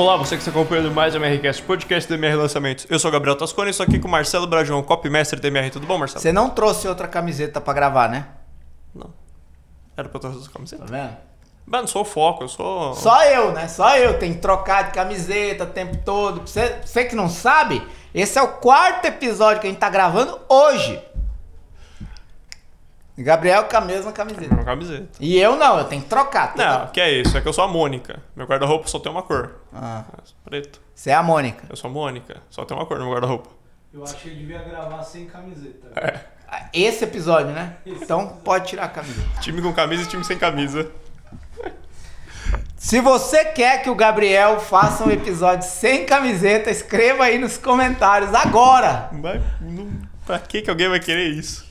Olá, você que está acompanhando mais o MRCast, podcast do MR Lançamentos. Eu sou o Gabriel Tascone e estou aqui com o Marcelo Brajão, copymestre do MR. Tudo bom, Marcelo? Você não trouxe outra camiseta pra gravar, né? Não. Era pra eu trazer essa camiseta? Tá vendo? Mas não sou o foco, eu sou... Só eu, né? Só eu tenho que trocar de camiseta o tempo todo. Você, você que não sabe, esse é o quarto episódio que a gente tá gravando hoje. E Gabriel com a mesma camiseta. Uma camiseta. E eu não, eu tenho que trocar. toda- Não, que é isso, é que eu sou a Mônica. Meu guarda-roupa só tem uma cor. Ah, Preto. você é a Mônica. Eu sou a Mônica, só tem uma cor no meu guarda-roupa. Eu acho que ele devia gravar sem camiseta. Ah, Esse episódio, né? Então pode tirar a camiseta. Time com camisa e time sem camisa. Se você quer que o Gabriel faça um episódio sem camiseta, escreva aí nos comentários agora. Mas não... pra que, que alguém vai querer isso?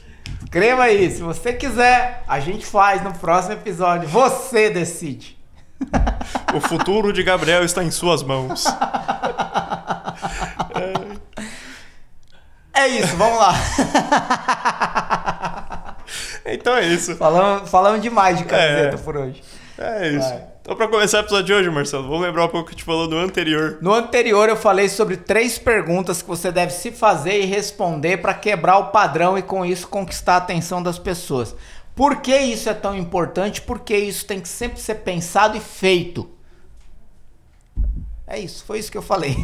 Escreva aí, se você quiser, a gente faz no próximo episódio. Você decide. O futuro de Gabriel está em suas mãos. É isso, vamos lá. Então é isso. falamos, falamos demais de camiseta É. por hoje. É isso. Vai. Então, pra começar o episódio de hoje, Marcelo, vamos lembrar um pouco que a gente falou no anterior. No anterior eu falei sobre três perguntas que você deve se fazer e responder para quebrar o padrão e com isso conquistar a atenção das pessoas. Por que isso é tão importante? Porque isso tem que sempre ser pensado e feito. É isso, foi isso que eu falei.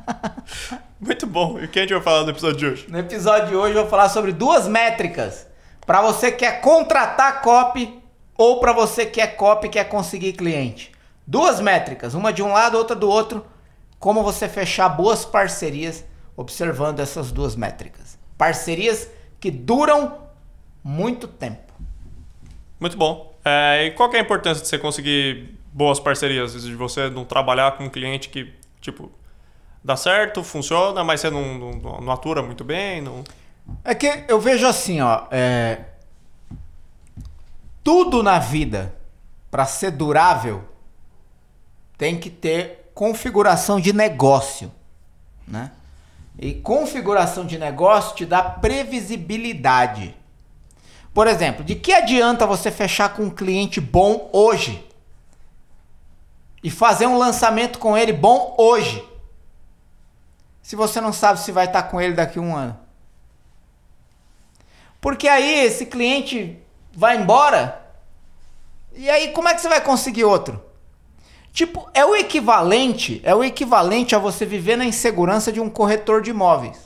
Muito bom. E o que a gente vai falar no episódio de hoje? No episódio de hoje eu vou falar sobre duas métricas para você que quer contratar copy ou para você que é copy e quer conseguir cliente. Duas métricas, uma de um lado, outra do outro. Como você fechar boas parcerias observando essas duas métricas. Parcerias que duram muito tempo. Muito bom. É, e qual que é a importância de você conseguir boas parcerias? De você não trabalhar com um cliente que, tipo, dá certo, funciona, mas você não, não, não atura muito bem, não... É que eu vejo assim, ó, é... tudo na vida para ser durável tem que ter configuração de negócio, né? E configuração de negócio te dá previsibilidade. Por exemplo, de que adianta você fechar com um cliente bom hoje e fazer um lançamento com ele bom hoje, se você não sabe se vai estar com ele daqui a um ano? Porque aí esse cliente vai embora. E aí como é que você vai conseguir outro? Tipo, é o equivalente, é o equivalente a você viver na insegurança de um corretor de imóveis.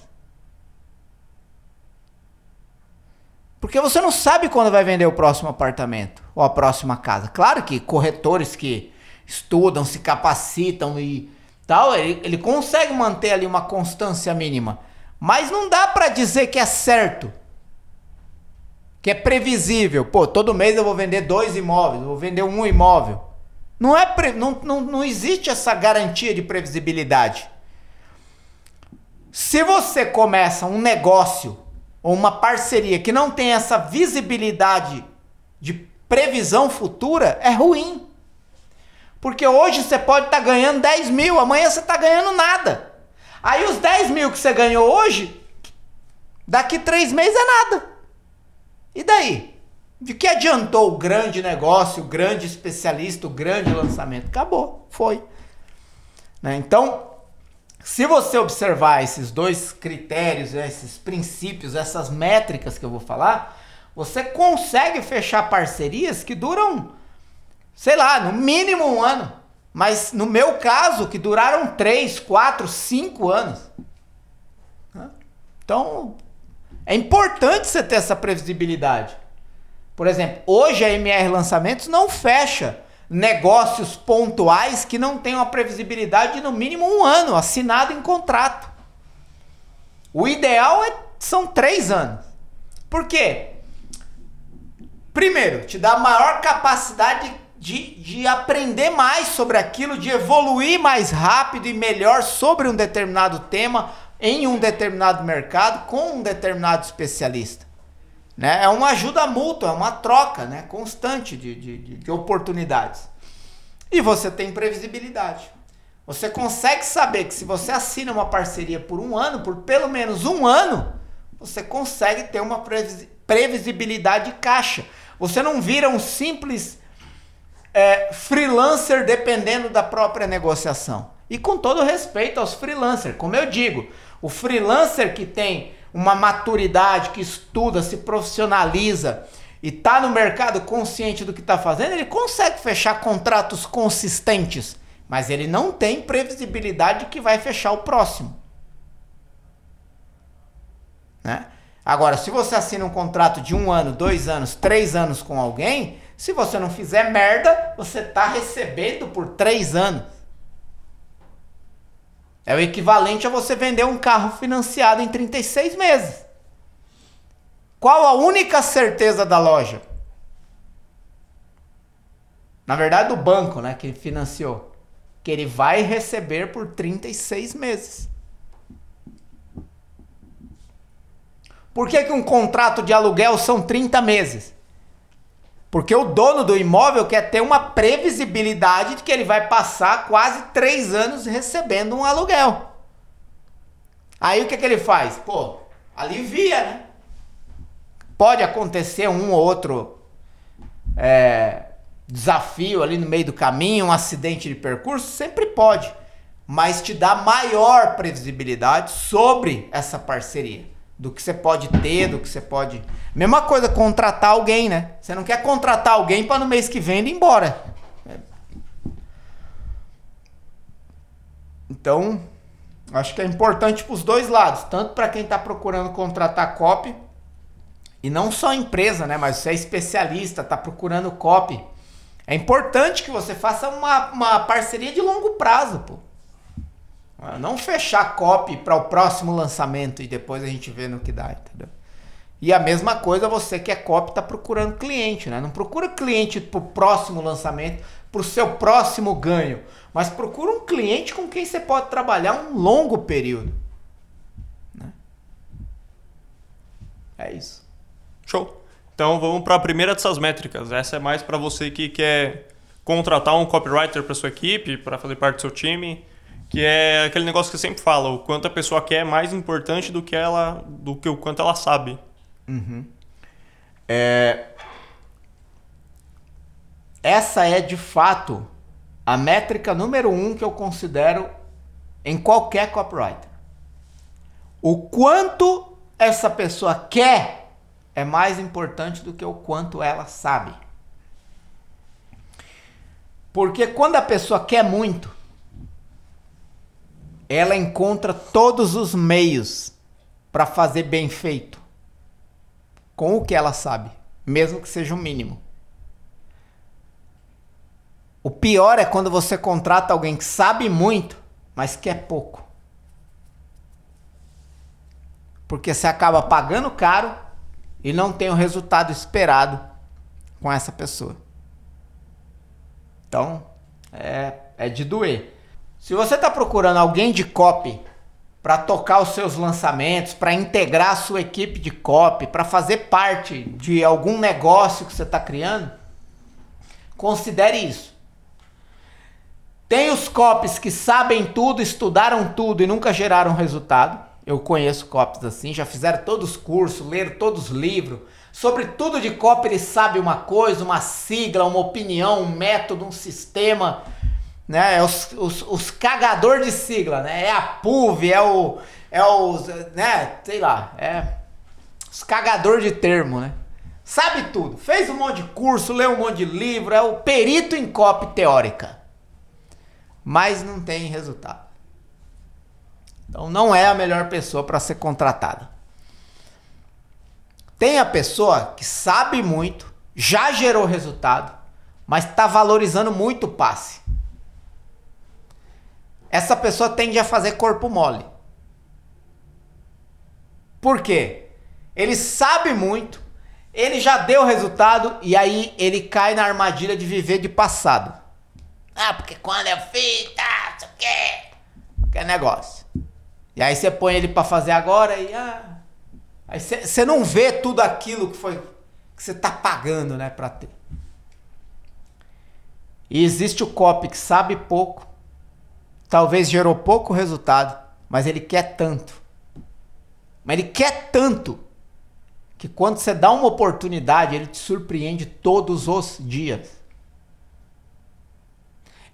Porque você não sabe quando vai vender o próximo apartamento ou a próxima casa. Claro que corretores que estudam, se capacitam e tal, ele, ele consegue manter ali uma constância mínima. Mas não dá pra dizer que é certo que é previsível. Pô, todo mês eu vou vender dois imóveis, vou vender um imóvel. Não, é pre... não, não, não existe essa garantia de previsibilidade. Se você começa um negócio ou uma parceria que não tem essa visibilidade de previsão futura, é ruim. Porque hoje você pode estar ganhando 10 mil, amanhã você está ganhando nada. Aí os 10 mil que você ganhou hoje, daqui três meses é nada. E daí? De que adiantou o grande negócio, o grande especialista, o grande lançamento? Acabou, foi. Né? Então, se você observar esses dois critérios, esses princípios, essas métricas que eu vou falar, você consegue fechar parcerias que duram, sei lá, no mínimo um ano. Mas no meu caso, que duraram três, quatro, cinco anos. Né? Então, é importante você ter essa previsibilidade. Por exemplo, hoje a MR Lançamentos não fecha negócios pontuais que não tenham a previsibilidade de no mínimo um ano assinado em contrato. O ideal é, são três anos. Por quê? Primeiro, te dá maior capacidade de, de aprender mais sobre aquilo, de evoluir mais rápido e melhor sobre um determinado tema em um determinado mercado com um determinado especialista. Né? É uma ajuda mútua, é uma troca né? constante de, de, de, de oportunidades. E você tem previsibilidade. Você consegue saber que se você assina uma parceria por um ano, por pelo menos um ano, você consegue ter uma previsi- previsibilidade de caixa. Você não vira um simples é, freelancer dependendo da própria negociação. E com todo respeito aos freelancers, como eu digo, o freelancer que tem uma maturidade, que estuda, se profissionaliza e está no mercado consciente do que está fazendo, ele consegue fechar contratos consistentes, mas ele não tem previsibilidade de que vai fechar o próximo. Né? Agora, se você assina um contrato de um ano, dois anos, três anos com alguém, se você não fizer merda, você está recebendo por três anos. É o equivalente a você vender um carro financiado em 36 meses. Qual a única certeza da loja? Na verdade, do banco, né, que financiou, que ele vai receber por 36 meses. Por que, que um contrato de aluguel são 30 meses? Porque o dono do imóvel quer ter uma previsibilidade de que ele vai passar quase três anos recebendo um aluguel. Aí o que, que ele faz? Pô, alivia, né? Pode acontecer um ou outro é, desafio ali no meio do caminho, um acidente de percurso, sempre pode. Mas te dá maior previsibilidade sobre essa parceria do que você pode ter, do que você pode. Mesma coisa, contratar alguém, né? Você não quer contratar alguém para no mês que vem ir embora. Então, acho que é importante para os dois lados, tanto para quem está procurando contratar copy e não só empresa, né? Mas você é especialista, está procurando copy. É importante que você faça uma, uma parceria de longo prazo, pô. Não fechar copy para o próximo lançamento e depois a gente vê no que dá, entendeu? E a mesma coisa você que é copy está procurando cliente, né? Não procura cliente para o próximo lançamento, para o seu próximo ganho, mas procura um cliente com quem você pode trabalhar um longo período. Né? É isso. Show. Então vamos para a primeira dessas métricas. Essa é mais para você que quer contratar um copywriter para sua equipe, para fazer parte do seu time que é aquele negócio que eu sempre falo, o quanto a pessoa quer é mais importante do que ela, do que o quanto ela sabe. Uhum. É... Essa é de fato a métrica número um que eu considero em qualquer copywriter. O quanto essa pessoa quer é mais importante do que o quanto ela sabe. Porque quando a pessoa quer muito, ela encontra todos os meios para fazer bem feito com o que ela sabe, mesmo que seja o mínimo. O pior é quando você contrata alguém que sabe muito, mas quer pouco. Porque você acaba pagando caro e não tem o resultado esperado com essa pessoa. Então, é, é de doer. Se você está procurando alguém de copy para tocar os seus lançamentos, para integrar a sua equipe de copy, para fazer parte de algum negócio que você está criando, considere isso. Tem os copies que sabem tudo, estudaram tudo e nunca geraram resultado. Eu conheço copies assim, já fizeram todos os cursos, leram todos os livros. Sobre tudo de copy ele sabe uma coisa, uma sigla, uma opinião, um método, um sistema né? É os, os, os cagador de sigla, né? É a PUV, é o. É os. né? Sei lá, é. Os cagador de termo, né? Sabe tudo. Fez um monte de curso, leu um monte de livro, é o perito em copy teórica. Mas não tem resultado. Então não é a melhor pessoa para ser contratada. Tem a pessoa que sabe muito, já gerou resultado, mas está valorizando muito o passe essa pessoa tende a fazer corpo mole. Por quê? Ele sabe muito, ele já deu resultado e aí ele cai na armadilha de viver de passado. Ah, porque quando eu fiz, tá, isso aqui. Que negócio. E aí você põe ele para fazer agora e ah, aí você não vê tudo aquilo que foi que você tá pagando, né, para ter. E existe o copy que sabe pouco talvez gerou pouco resultado, mas ele quer tanto. Mas ele quer tanto que quando você dá uma oportunidade, ele te surpreende todos os dias.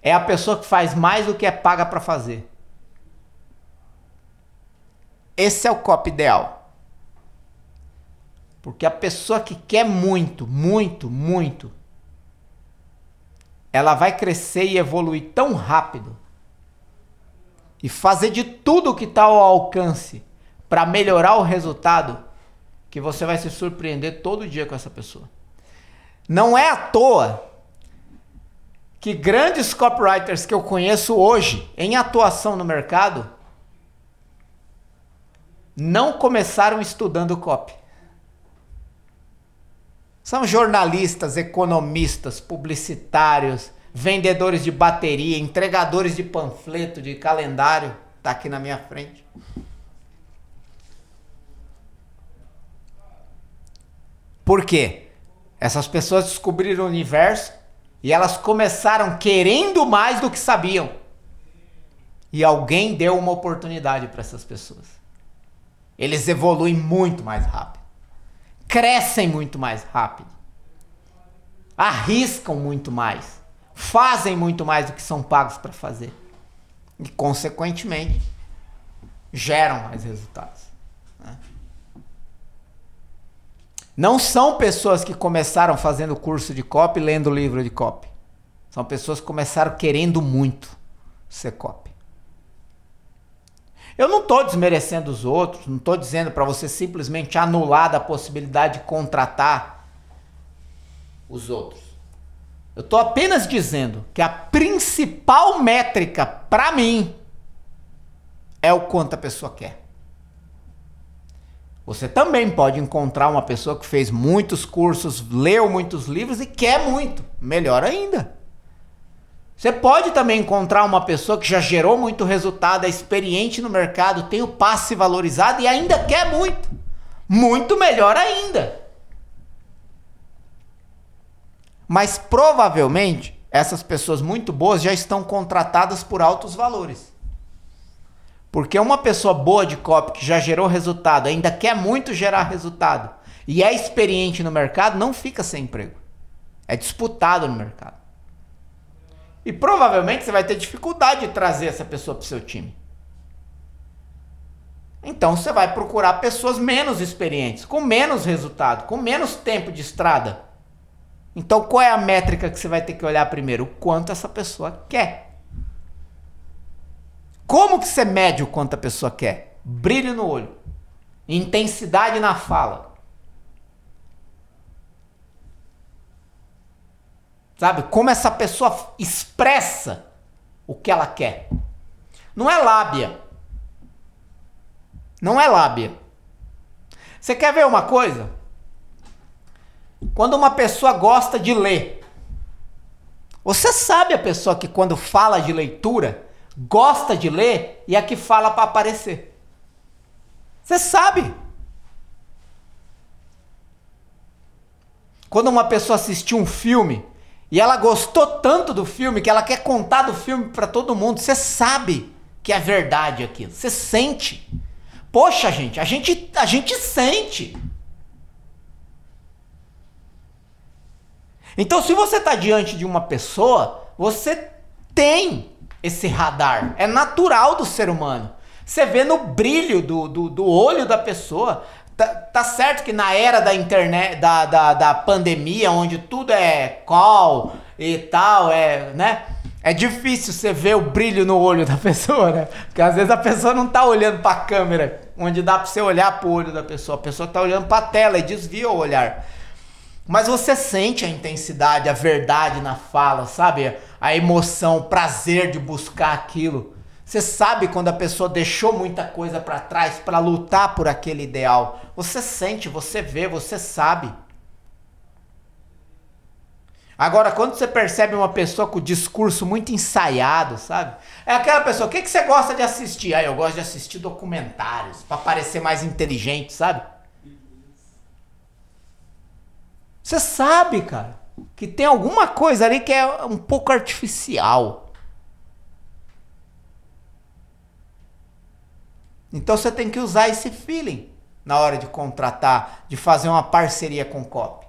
é a pessoa que faz mais do que é paga para fazer. Esse é o copy ideal. Porque a pessoa que quer muito, muito, muito, ela vai crescer e evoluir tão rápido e fazer de tudo que está ao alcance para melhorar o resultado que você vai se surpreender todo dia com essa pessoa. Não é à toa que grandes copywriters que eu conheço hoje em atuação no mercado não começaram estudando copy. São jornalistas, economistas, publicitários, vendedores de bateria, entregadores de panfleto, de calendário, tá aqui na minha frente. Por quê? Essas pessoas descobriram o universo e elas começaram querendo mais do que sabiam. E alguém deu uma oportunidade para essas pessoas. Eles evoluem muito mais rápido. Crescem muito mais rápido. Arriscam muito mais. Fazem muito mais do que são pagos para fazer. E, consequentemente, geram mais resultados. Né? Não são pessoas que começaram fazendo curso de copy, lendo livro de copy. São pessoas que começaram querendo muito ser copy. Eu não estou desmerecendo os outros, não estou dizendo para você simplesmente anular da possibilidade de contratar os outros. Eu estou apenas dizendo que a principal métrica para mim é o quanto a pessoa quer. Você também pode encontrar uma pessoa que fez muitos cursos, leu muitos livros e quer muito. Melhor ainda. Você pode também encontrar uma pessoa que já gerou muito resultado, é experiente no mercado, tem o passe valorizado e ainda quer muito. Muito melhor ainda. Mas provavelmente essas pessoas muito boas já estão contratadas por altos valores. Porque uma pessoa boa de copy que já gerou resultado, ainda quer muito gerar resultado e é experiente no mercado, não fica sem emprego. É disputado no mercado. E provavelmente você vai ter dificuldade de trazer essa pessoa para o seu time. Então você vai procurar pessoas menos experientes, com menos resultado, com menos tempo de estrada. Então qual é a métrica que você vai ter que olhar primeiro? O quanto essa pessoa quer. Como que você mede o quanto a pessoa quer? Brilho no olho. Intensidade na fala. Sabe? Como essa pessoa expressa o que ela quer. Não é lábia. Não é lábia. Você quer ver uma coisa? Quando uma pessoa gosta de ler, você sabe a pessoa que quando fala de leitura, gosta de ler e a que fala para aparecer. Você sabe. Quando uma pessoa assistiu um filme e ela gostou tanto do filme que ela quer contar do filme para todo mundo, você sabe que é verdade aquilo. Você sente. Poxa, gente, a gente a gente sente. Então, se você está diante de uma pessoa, você tem esse radar. É natural do ser humano. Você vê no brilho do, do, do olho da pessoa. Tá, tá, certo que na era da internet, da, da, da pandemia, onde tudo é call e tal, é, né? É difícil você ver o brilho no olho da pessoa, né? Porque às vezes a pessoa não tá olhando para a câmera, onde dá para você olhar pro olho da pessoa. A pessoa tá olhando para a tela e desvia o olhar. Mas você sente a intensidade, a verdade na fala, sabe? A emoção, o prazer de buscar aquilo. Você sabe quando a pessoa deixou muita coisa para trás para lutar por aquele ideal. Você sente, você vê, você sabe. Agora, quando você percebe uma pessoa com o discurso muito ensaiado, sabe? É aquela pessoa, o que, que você gosta de assistir? Ah, eu gosto de assistir documentários, para parecer mais inteligente, sabe? Você sabe, cara, que tem alguma coisa ali que é um pouco artificial. Então você tem que usar esse feeling na hora de contratar, de fazer uma parceria com o COP.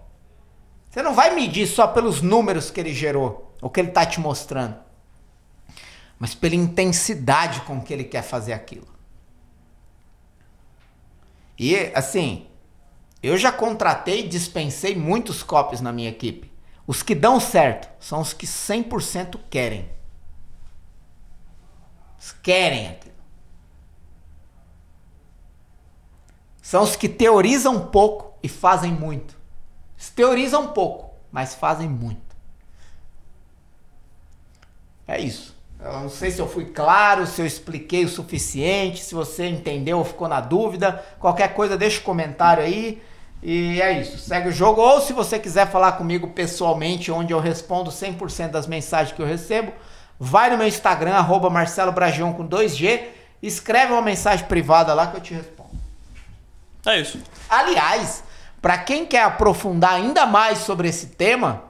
Você não vai medir só pelos números que ele gerou, o que ele está te mostrando. mas pela intensidade com que ele quer fazer aquilo. E assim, eu já contratei e dispensei muitos copies na minha equipe. Os que dão certo são os que 100% querem. Eles querem aquilo. São os que teorizam pouco e fazem muito. Eles teorizam pouco, mas fazem muito. É isso. Eu não sei se eu fui claro, se eu expliquei o suficiente, se você entendeu ou ficou na dúvida. Qualquer coisa, deixa um comentário aí. E é isso. Segue o jogo. Ou se você quiser falar comigo pessoalmente, onde eu respondo 100% das mensagens que eu recebo, vai no meu Instagram, arroba Marcelo Bragion com 2G. Escreve uma mensagem privada lá que eu te respondo. É isso. Aliás, para quem quer aprofundar ainda mais sobre esse tema,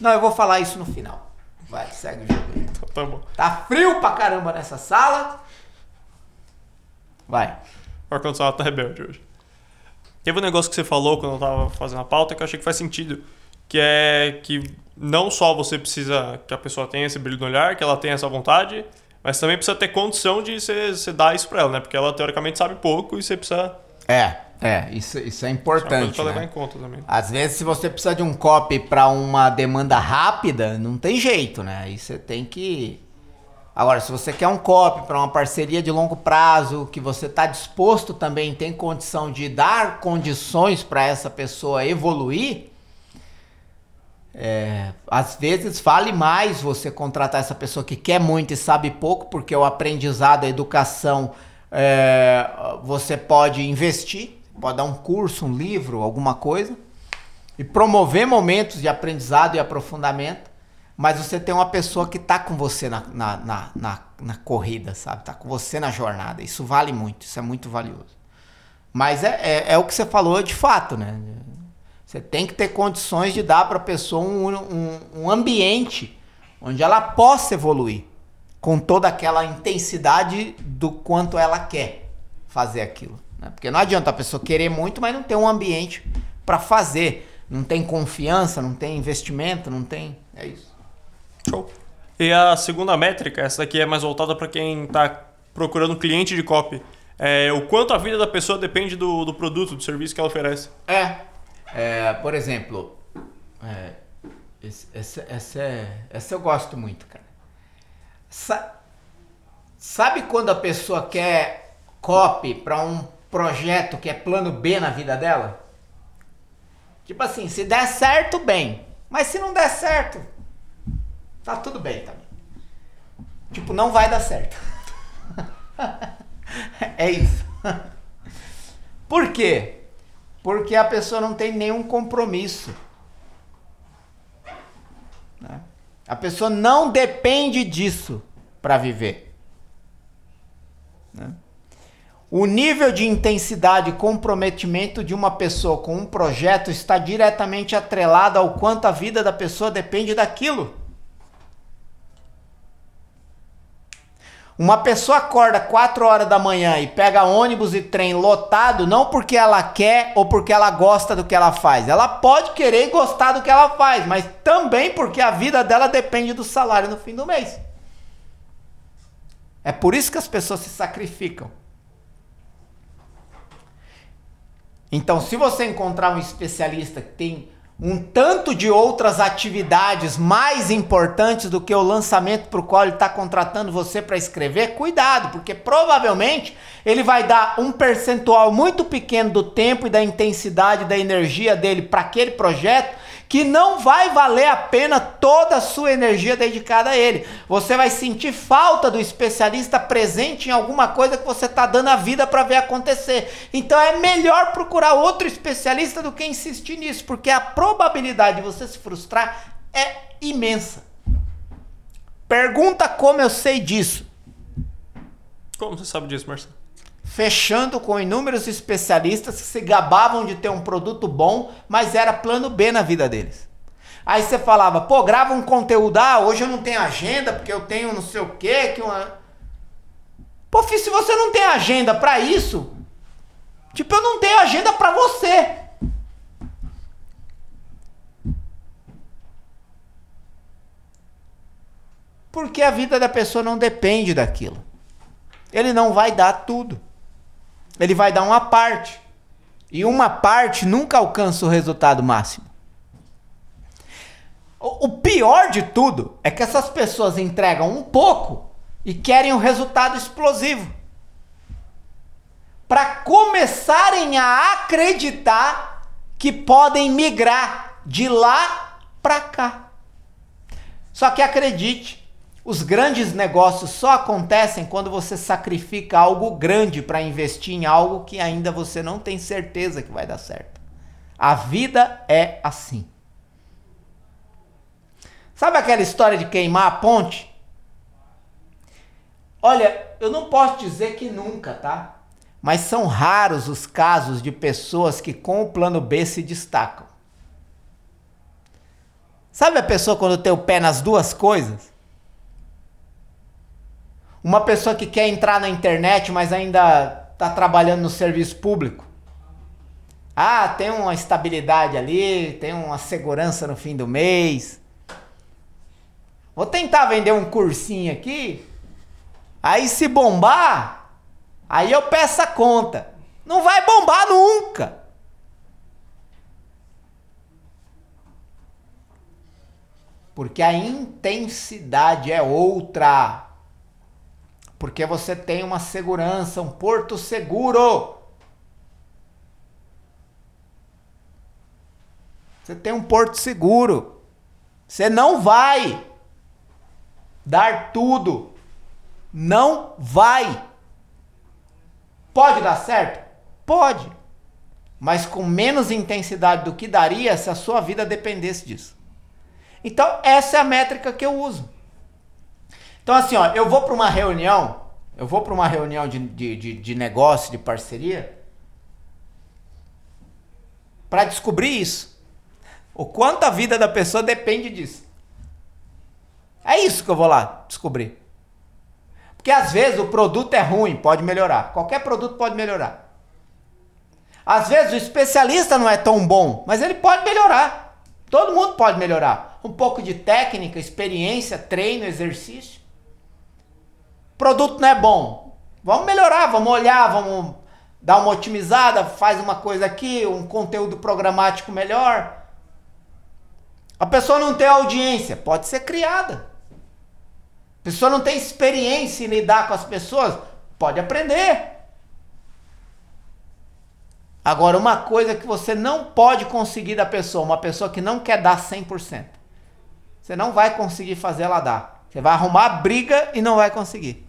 não, eu vou falar isso no final. Vai, segue o jogo aí. Tá bom. Tá frio pra caramba nessa sala. Vai. O ar-condicionado tá rebelde hoje. Teve um negócio que você falou quando eu tava fazendo a pauta que eu achei que faz sentido. Que é que não só você precisa que a pessoa tenha esse brilho no olhar, que ela tenha essa vontade, mas também precisa ter condição de você, você dar isso pra ela, né? Porque ela teoricamente sabe pouco e você precisa. É, é, isso, isso é É uma coisa importante. pra levar né? em conta também. Às vezes, se você precisa de um copy para uma demanda rápida, não tem jeito, né? Aí você tem que. Agora, se você quer um copy para uma parceria de longo prazo, que você está disposto também, tem condição de dar condições para essa pessoa evoluir, é, às vezes vale mais você contratar essa pessoa que quer muito e sabe pouco, porque o aprendizado, a educação, é, você pode investir, pode dar um curso, um livro, alguma coisa, e promover momentos de aprendizado e aprofundamento, mas você tem uma pessoa que está com você na, na, na, na, na corrida, sabe? Está com você na jornada. Isso vale muito, isso é muito valioso. Mas é, é, é o que você falou de fato, né? Você tem que ter condições de dar para a pessoa um, um, um ambiente onde ela possa evoluir com toda aquela intensidade do quanto ela quer fazer aquilo. Né? Porque não adianta a pessoa querer muito, mas não ter um ambiente para fazer. Não tem confiança, não tem investimento, não tem. É isso. Show. E a segunda métrica, essa daqui é mais voltada para quem está procurando cliente de copy. É o quanto a vida da pessoa depende do, do produto, do serviço que ela oferece. É. É, por exemplo, é, esse- essa, essa, é- essa eu gosto muito, cara. Sa- sabe quando a pessoa quer copy para um projeto que é plano B na vida dela? Tipo assim, se der certo, bem. Mas se não der certo, tá tudo bem também. Tipo, não vai dar certo. é isso. Por quê? Porque a pessoa não tem nenhum compromisso. né? A pessoa não depende disso para viver. né? O nível de intensidade e comprometimento de uma pessoa com um projeto está diretamente atrelado ao quanto a vida da pessoa depende daquilo. Uma pessoa acorda 4 horas da manhã e pega ônibus e trem lotado, não porque ela quer ou porque ela gosta do que ela faz. Ela pode querer e gostar do que ela faz, mas também porque a vida dela depende do salário no fim do mês. É por isso que as pessoas se sacrificam. Então, se você encontrar um especialista que tem um tanto de outras atividades mais importantes do que o lançamento para o qual ele está contratando você para escrever, cuidado, porque provavelmente ele vai dar um percentual muito pequeno do tempo e da intensidade da energia dele para aquele projeto que não vai valer a pena toda a sua energia dedicada a ele. Você vai sentir falta do especialista presente em alguma coisa que você está dando a vida para ver acontecer. Então é melhor procurar outro especialista do que insistir nisso, porque a probabilidade de você se frustrar é imensa. Pergunta como eu sei disso. Como você sabe disso, Marcelo? Fechando com inúmeros especialistas que se gabavam de ter um produto bom, mas era plano B na vida deles. Aí você falava, pô, grava um conteúdo, ah, hoje eu não tenho agenda porque eu tenho não sei o quê, que uma... Pô, filho, se você não tem agenda pra isso, tipo, eu não tenho agenda pra você. Porque a vida da pessoa não depende daquilo. Ele não vai dar tudo. Ele vai dar uma parte. E uma parte nunca alcança o resultado máximo. O pior de tudo é que essas pessoas entregam um pouco e querem um resultado explosivo. Para começarem a acreditar que podem migrar de lá para cá. Só que acredite, os grandes negócios só acontecem quando você sacrifica algo grande para investir em algo que ainda você não tem certeza que vai dar certo. A vida é assim. Sabe aquela história de queimar a ponte? Olha, eu não posso dizer que nunca, tá? Mas são raros os casos de pessoas que com o plano B se destacam. Sabe a pessoa quando tem o pé nas duas coisas? Uma pessoa que quer entrar na internet, mas ainda está trabalhando no serviço público. Ah, tem uma estabilidade ali, tem uma segurança no fim do mês. Vou tentar vender um cursinho aqui. Aí se bombar, aí eu peço a conta. Não vai bombar nunca. Porque a intensidade é outra. Porque você tem uma segurança, um porto seguro. Você tem um porto seguro. Você não vai dar tudo. Não vai. Pode dar certo? Pode. Mas com menos intensidade do que daria se a sua vida dependesse disso. Então, essa é a métrica que eu uso. Então, assim, ó, eu vou para uma reunião, eu vou para uma reunião de, de, de, de negócio, de parceria, para descobrir isso. O quanto a vida da pessoa depende disso. É isso que eu vou lá descobrir. Porque às vezes o produto é ruim, pode melhorar. Qualquer produto pode melhorar. Às vezes o especialista não é tão bom, mas ele pode melhorar. Todo mundo pode melhorar. Um pouco de técnica, experiência, treino, exercício. Produto não é bom. Vamos melhorar, vamos olhar, vamos dar uma otimizada, faz uma coisa aqui, um conteúdo programático melhor. A pessoa não tem audiência, pode ser criada. A pessoa não tem experiência em lidar com as pessoas, pode aprender. Agora, uma coisa que você não pode conseguir da pessoa, uma pessoa que não quer dar 100%. Você não vai conseguir fazer ela dar. Você vai arrumar briga e não vai conseguir.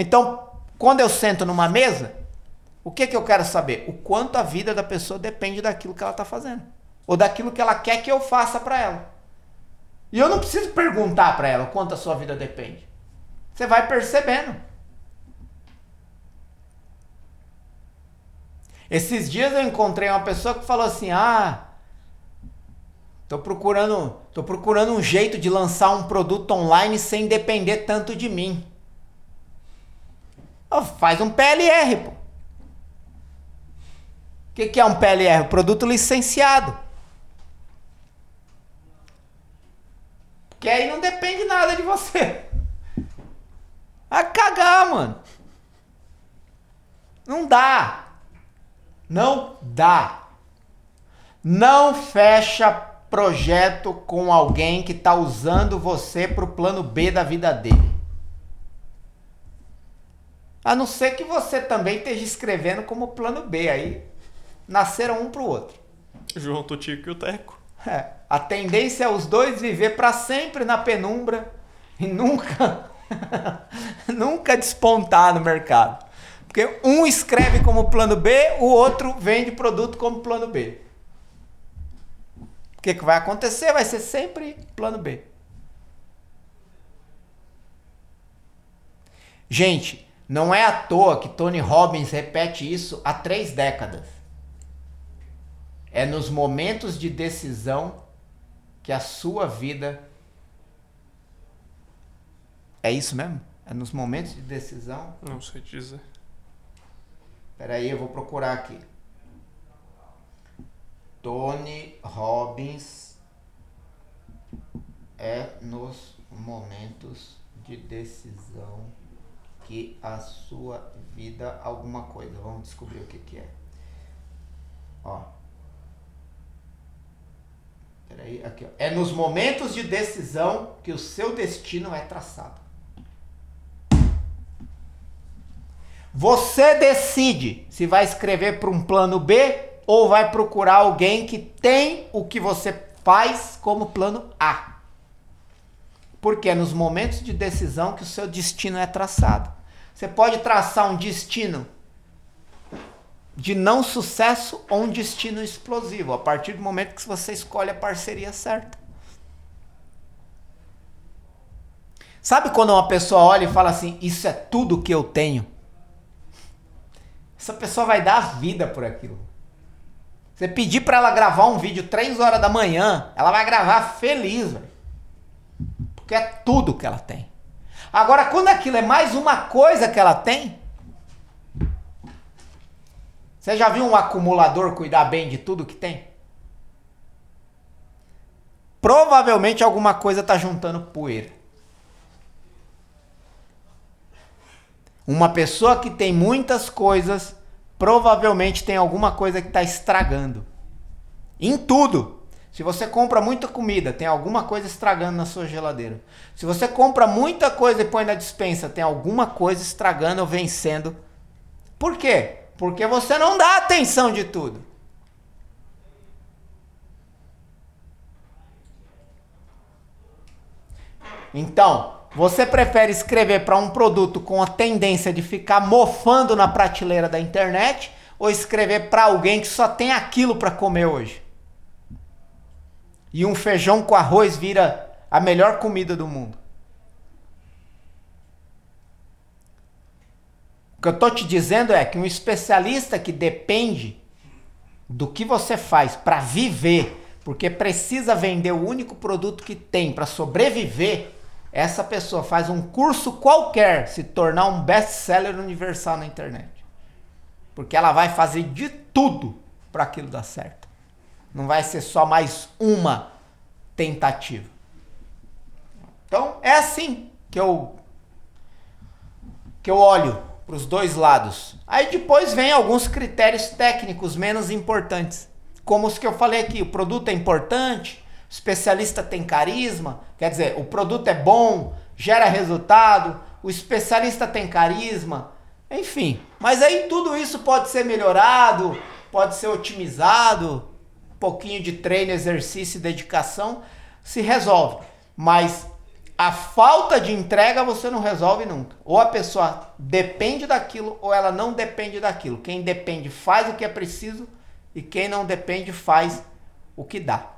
Então, quando eu sento numa mesa, o que, que eu quero saber? O quanto a vida da pessoa depende daquilo que ela está fazendo. Ou daquilo que ela quer que eu faça para ela. E eu não preciso perguntar para ela quanto a sua vida depende. Você vai percebendo. Esses dias eu encontrei uma pessoa que falou assim: "Ah, tô procurando, tô procurando um jeito de lançar um produto online sem depender tanto de mim". Faz um PLR, pô. O que, que é um PLR? Produto licenciado. Que aí não depende nada de você. A cagar, mano. Não dá. Não dá. Não fecha projeto com alguém que está usando você para o plano B da vida dele. A não ser que você também esteja escrevendo como plano B. Aí nasceram um para o outro. Junto o Tico e o Teco. É. A tendência é os dois viver para sempre na penumbra e nunca nunca despontar no mercado. Porque um escreve como plano B, o outro vende produto como plano B. O que, que vai acontecer? Vai ser sempre plano B. Gente, não é à toa que Tony Robbins repete isso há três décadas. É nos momentos de decisão que a sua vida é isso mesmo? É nos momentos de decisão? Não sei dizer. Espera aí, eu vou procurar aqui. Tony Robbins é nos momentos de decisão que a sua vida alguma coisa. Vamos descobrir o que, que é. Ó. Peraí, aqui, ó. É nos momentos de decisão que o seu destino é traçado. Você decide se vai escrever para um plano B ou vai procurar alguém que tem o que você faz como plano A. Porque é nos momentos de decisão que o seu destino é traçado. Você pode traçar um destino de não sucesso ou um destino explosivo, a partir do momento que você escolhe a parceria certa. Sabe quando uma pessoa olha e fala assim: Isso é tudo que eu tenho? Essa pessoa vai dar a vida por aquilo. Você pedir para ela gravar um vídeo 3 horas da manhã, ela vai gravar feliz, velho. Porque é tudo que ela tem. Agora, quando aquilo é mais uma coisa que ela tem, você já viu um acumulador cuidar bem de tudo que tem? Provavelmente alguma coisa está juntando poeira. Uma pessoa que tem muitas coisas, provavelmente tem alguma coisa que está estragando. Em tudo. Se você compra muita comida, tem alguma coisa estragando na sua geladeira. Se você compra muita coisa e põe na dispensa, tem alguma coisa estragando ou vencendo. Por quê? Porque você não dá atenção de tudo. Então, você prefere escrever para um produto com a tendência de ficar mofando na prateleira da internet ou escrever para alguém que só tem aquilo para comer hoje? E um feijão com arroz vira a melhor comida do mundo. O que eu tô te dizendo é que um especialista que depende do que você faz para viver, porque precisa vender o único produto que tem para sobreviver, essa pessoa faz um curso qualquer se tornar um best-seller universal na internet. Porque ela vai fazer de tudo para aquilo dar certo. Não vai ser só mais uma tentativa. Então, é assim que eu que eu olho para os dois lados. Aí depois vem alguns critérios técnicos menos importantes, como os que eu falei aqui: o produto é importante, o especialista tem carisma, quer dizer, o produto é bom, gera resultado, o especialista tem carisma, enfim. Mas aí tudo isso pode ser melhorado, pode ser otimizado, pouquinho de treino, exercício e dedicação se resolve. Mas a falta de entrega você não resolve nunca. Ou a pessoa depende daquilo ou ela não depende daquilo. Quem depende faz o que é preciso e quem não depende faz o que dá.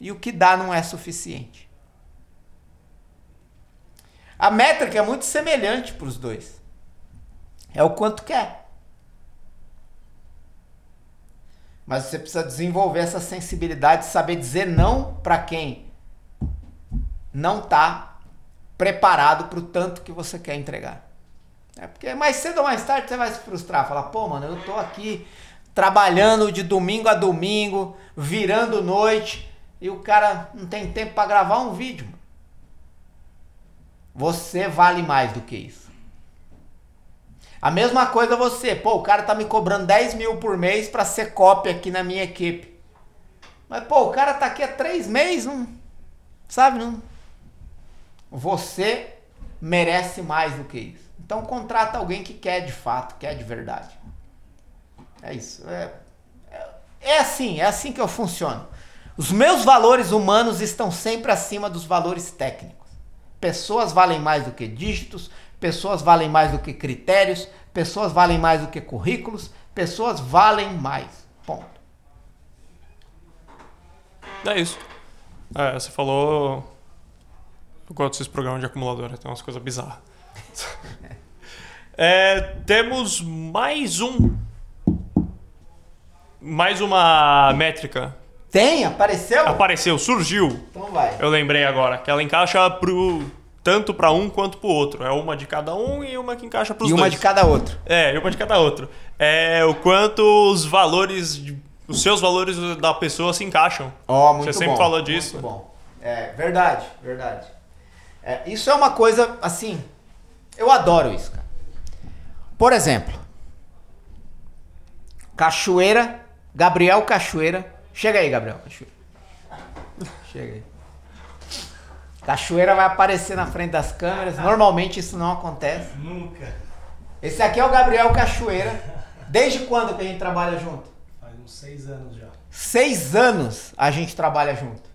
E o que dá não é suficiente. A métrica é muito semelhante para os dois. É o quanto quer. Mas você precisa desenvolver essa sensibilidade, saber dizer não para quem não está preparado para o tanto que você quer entregar. É porque mais cedo ou mais tarde você vai se frustrar, falar, pô, mano, eu tô aqui trabalhando de domingo a domingo, virando noite, e o cara não tem tempo para gravar um vídeo. Você vale mais do que isso. A mesma coisa você, pô, o cara tá me cobrando 10 mil por mês para ser cópia aqui na minha equipe. Mas, pô, o cara tá aqui há três meses, não. Sabe, não você merece mais do que isso. Então contrata alguém que quer de fato, quer de verdade. É isso. É, é, é assim, é assim que eu funciono. Os meus valores humanos estão sempre acima dos valores técnicos. Pessoas valem mais do que dígitos, pessoas valem mais do que critérios, pessoas valem mais do que currículos, pessoas valem mais. Ponto. É isso. É, você falou eu gosto desses programas de acumuladora, tem umas coisas bizarras. é, temos mais um. Mais uma métrica. Tem? Apareceu? Apareceu, surgiu. Então vai. Eu lembrei agora que ela encaixa pro, tanto para um quanto para o outro. É uma de cada um e uma que encaixa para os dois. E uma de cada outro. É, e uma de cada outro. É o quanto os valores, os seus valores da pessoa se encaixam. Ó, oh, muito Você sempre bom, falou disso. Muito bom. É, verdade, verdade. É, isso é uma coisa assim. Eu adoro isso, cara. Por exemplo, Cachoeira, Gabriel Cachoeira. Chega aí, Gabriel Cachoeira. Chega aí. Cachoeira vai aparecer na frente das câmeras. Normalmente isso não acontece. Nunca. Esse aqui é o Gabriel Cachoeira. Desde quando que a gente trabalha junto? Faz uns seis anos já. Seis anos a gente trabalha junto.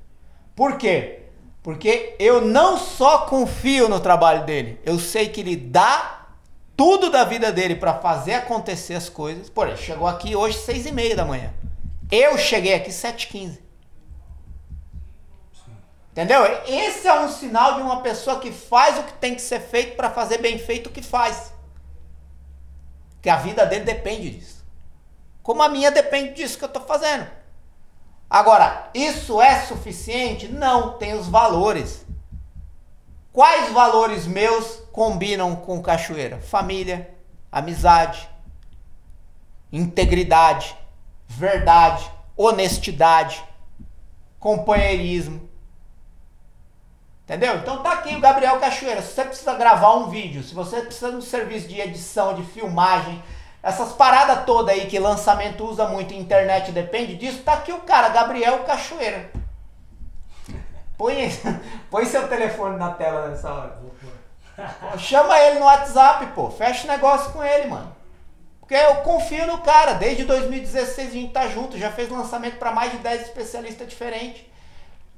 Por quê? Porque eu não só confio no trabalho dele, eu sei que ele dá tudo da vida dele para fazer acontecer as coisas. Por exemplo, chegou aqui hoje seis e meia da manhã. Eu cheguei aqui sete e quinze. Entendeu? Esse é um sinal de uma pessoa que faz o que tem que ser feito para fazer bem feito o que faz. Que a vida dele depende disso. Como a minha depende disso que eu estou fazendo. Agora, isso é suficiente? Não, tem os valores. Quais valores meus combinam com cachoeira? Família, amizade, integridade, verdade, honestidade, companheirismo. Entendeu? Então tá aqui o Gabriel Cachoeira. Se você precisa gravar um vídeo, se você precisa de um serviço de edição, de filmagem, essas paradas todas aí que lançamento usa muito, internet depende disso, tá aqui o cara, Gabriel Cachoeira. Põe, põe seu telefone na tela nessa hora. Chama ele no WhatsApp, pô. Fecha o negócio com ele, mano. Porque eu confio no cara. Desde 2016 a gente tá junto. Já fez lançamento para mais de 10 especialistas diferentes.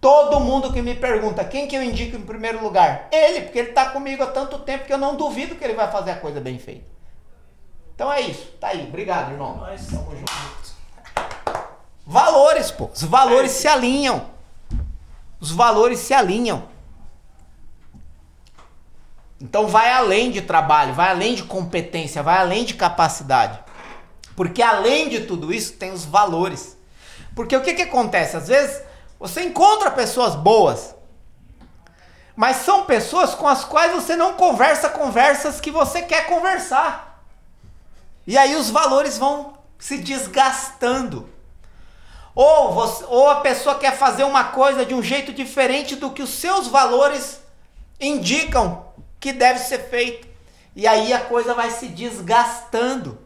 Todo mundo que me pergunta quem que eu indico em primeiro lugar? Ele, porque ele tá comigo há tanto tempo que eu não duvido que ele vai fazer a coisa bem feita. Então é isso. Tá aí. Obrigado, irmão. Nós Tamo junto. Valores, pô. Os valores se alinham. Os valores se alinham. Então vai além de trabalho, vai além de competência, vai além de capacidade. Porque além de tudo isso tem os valores. Porque o que, que acontece? Às vezes você encontra pessoas boas, mas são pessoas com as quais você não conversa conversas que você quer conversar. E aí os valores vão se desgastando. Ou, você, ou a pessoa quer fazer uma coisa de um jeito diferente do que os seus valores indicam que deve ser feito. E aí a coisa vai se desgastando.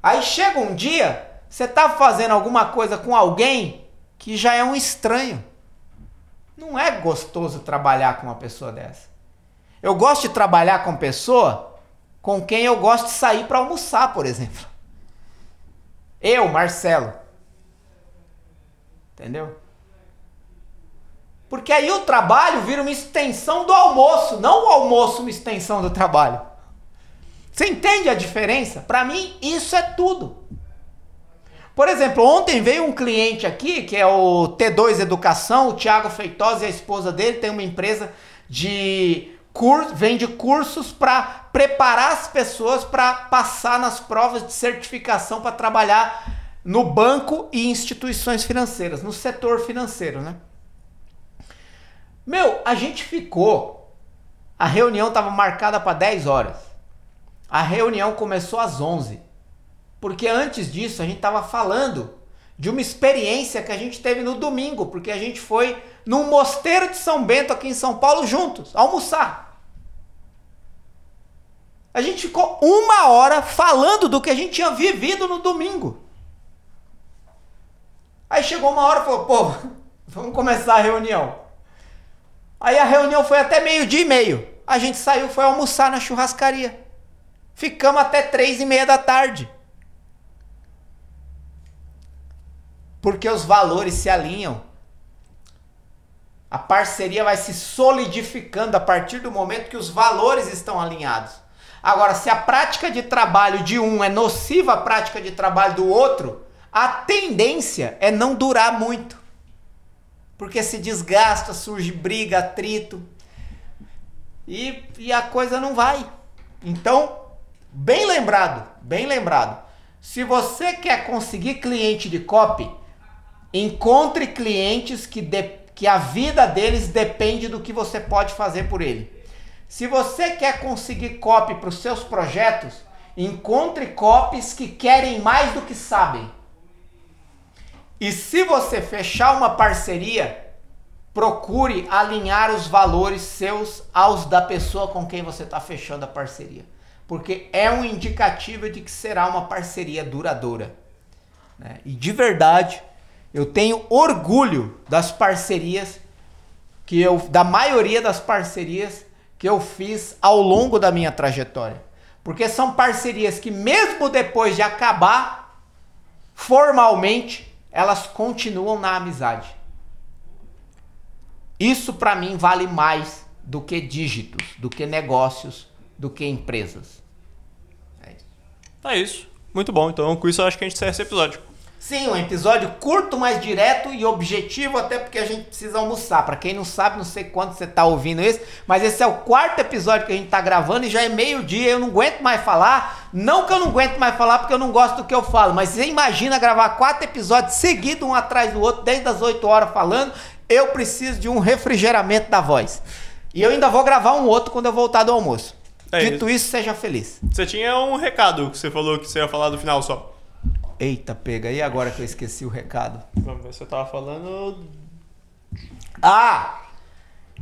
Aí chega um dia, você está fazendo alguma coisa com alguém que já é um estranho. Não é gostoso trabalhar com uma pessoa dessa. Eu gosto de trabalhar com pessoa com quem eu gosto de sair para almoçar, por exemplo. Eu, Marcelo. Entendeu? Porque aí o trabalho vira uma extensão do almoço, não o almoço uma extensão do trabalho. Você entende a diferença? Para mim, isso é tudo. Por exemplo, ontem veio um cliente aqui, que é o T2 Educação, o Thiago Feitosa e a esposa dele tem uma empresa de curso, vende cursos para preparar as pessoas para passar nas provas de certificação para trabalhar no banco e instituições financeiras, no setor financeiro, né? Meu, a gente ficou. A reunião estava marcada para 10 horas. A reunião começou às 11. Porque antes disso a gente estava falando de uma experiência que a gente teve no domingo, porque a gente foi num mosteiro de São Bento aqui em São Paulo juntos, almoçar. A gente ficou uma hora falando do que a gente tinha vivido no domingo. Aí chegou uma hora e falou, pô, vamos começar a reunião. Aí a reunião foi até meio-dia e meio. A gente saiu, foi almoçar na churrascaria. Ficamos até três e meia da tarde. Porque os valores se alinham. A parceria vai se solidificando a partir do momento que os valores estão alinhados. Agora, se a prática de trabalho de um é nociva à prática de trabalho do outro, a tendência é não durar muito. Porque se desgasta, surge briga, atrito. E, e a coisa não vai. Então, bem lembrado, bem lembrado. Se você quer conseguir cliente de copy, Encontre clientes que, de, que a vida deles depende do que você pode fazer por ele. Se você quer conseguir copy para os seus projetos, encontre copies que querem mais do que sabem. E se você fechar uma parceria procure alinhar os valores seus aos da pessoa com quem você está fechando a parceria. Porque é um indicativo de que será uma parceria duradoura. Né? E de verdade, eu tenho orgulho das parcerias que eu, da maioria das parcerias que eu fiz ao longo da minha trajetória. Porque são parcerias que, mesmo depois de acabar, formalmente, elas continuam na amizade. Isso para mim vale mais do que dígitos, do que negócios, do que empresas. É isso. É isso. Muito bom. Então, com isso, eu acho que a gente encerra esse episódio. Sim, um episódio curto, mas direto e objetivo, até porque a gente precisa almoçar. Para quem não sabe, não sei quando você tá ouvindo isso, mas esse é o quarto episódio que a gente tá gravando e já é meio-dia, eu não aguento mais falar. Não que eu não aguento mais falar porque eu não gosto do que eu falo, mas você imagina gravar quatro episódios seguidos, um atrás do outro, desde as 8 horas falando. Eu preciso de um refrigeramento da voz. E eu ainda vou gravar um outro quando eu voltar do almoço. É Dito isso. isso, seja feliz. Você tinha um recado que você falou que você ia falar do final só. Eita, pega. E agora que eu esqueci o recado? Vamos ver, você tava falando. Ah!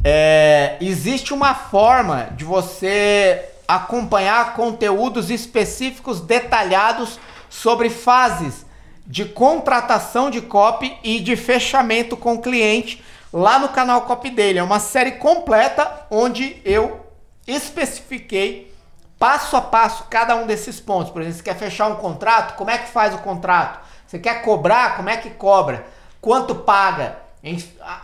É, existe uma forma de você acompanhar conteúdos específicos detalhados sobre fases de contratação de copy e de fechamento com o cliente lá no canal Copy dele. É uma série completa onde eu especifiquei passo a passo cada um desses pontos. Por exemplo, você quer fechar um contrato, como é que faz o contrato? Você quer cobrar, como é que cobra? Quanto paga?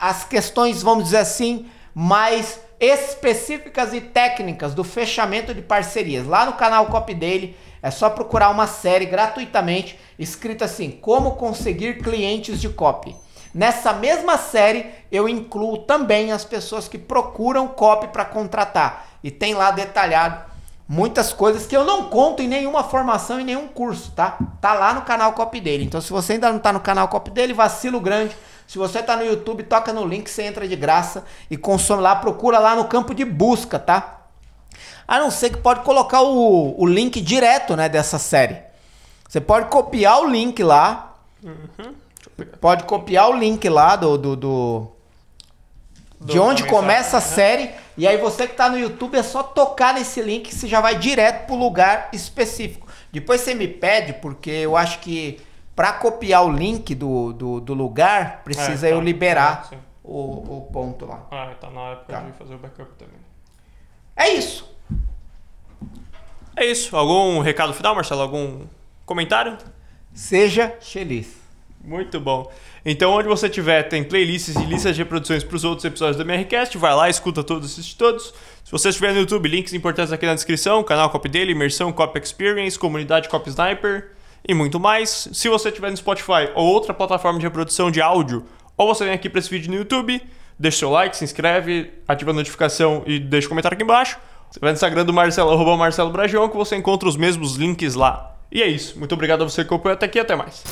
As questões, vamos dizer assim, mais específicas e técnicas do fechamento de parcerias. Lá no canal Copy dele é só procurar uma série gratuitamente escrita assim: Como conseguir clientes de copy. Nessa mesma série eu incluo também as pessoas que procuram copy para contratar e tem lá detalhado muitas coisas que eu não conto em nenhuma formação, em nenhum curso, tá? Tá lá no canal Copy dele. Então, se você ainda não tá no canal Copy dele, vacilo grande. Se você tá no YouTube, toca no link, você entra de graça e consome lá, procura lá no campo de busca, tá? A não ser que pode colocar o, o link direto, né, dessa série. Você pode copiar o link lá. Uhum. Pode copiar o link lá do, do, do de onde começa a né? série. E aí você que está no YouTube é só tocar nesse link que você já vai direto pro lugar específico. Depois você me pede, porque eu acho que para copiar o link do, do, do lugar, precisa é, tá, eu liberar é, o, o ponto lá. Ah, tá na época tá. de fazer o backup também. É isso. É isso. Algum recado final, Marcelo? Algum comentário? Seja feliz. Muito bom. Então, onde você tiver, tem playlists e listas de reproduções para os outros episódios da MRCast. Vai lá, escuta todos, assiste todos. Se você estiver no YouTube, links importantes aqui na descrição: canal Copy dele, imersão Copy Experience, comunidade Copy Sniper e muito mais. Se você estiver no Spotify ou outra plataforma de reprodução de áudio, ou você vem aqui para esse vídeo no YouTube, deixa seu like, se inscreve, ativa a notificação e deixa um comentário aqui embaixo. Você vai no Instagram do Marcelo, arroba Marcelo Bragion, que você encontra os mesmos links lá. E é isso. Muito obrigado a você que acompanhou até aqui até mais.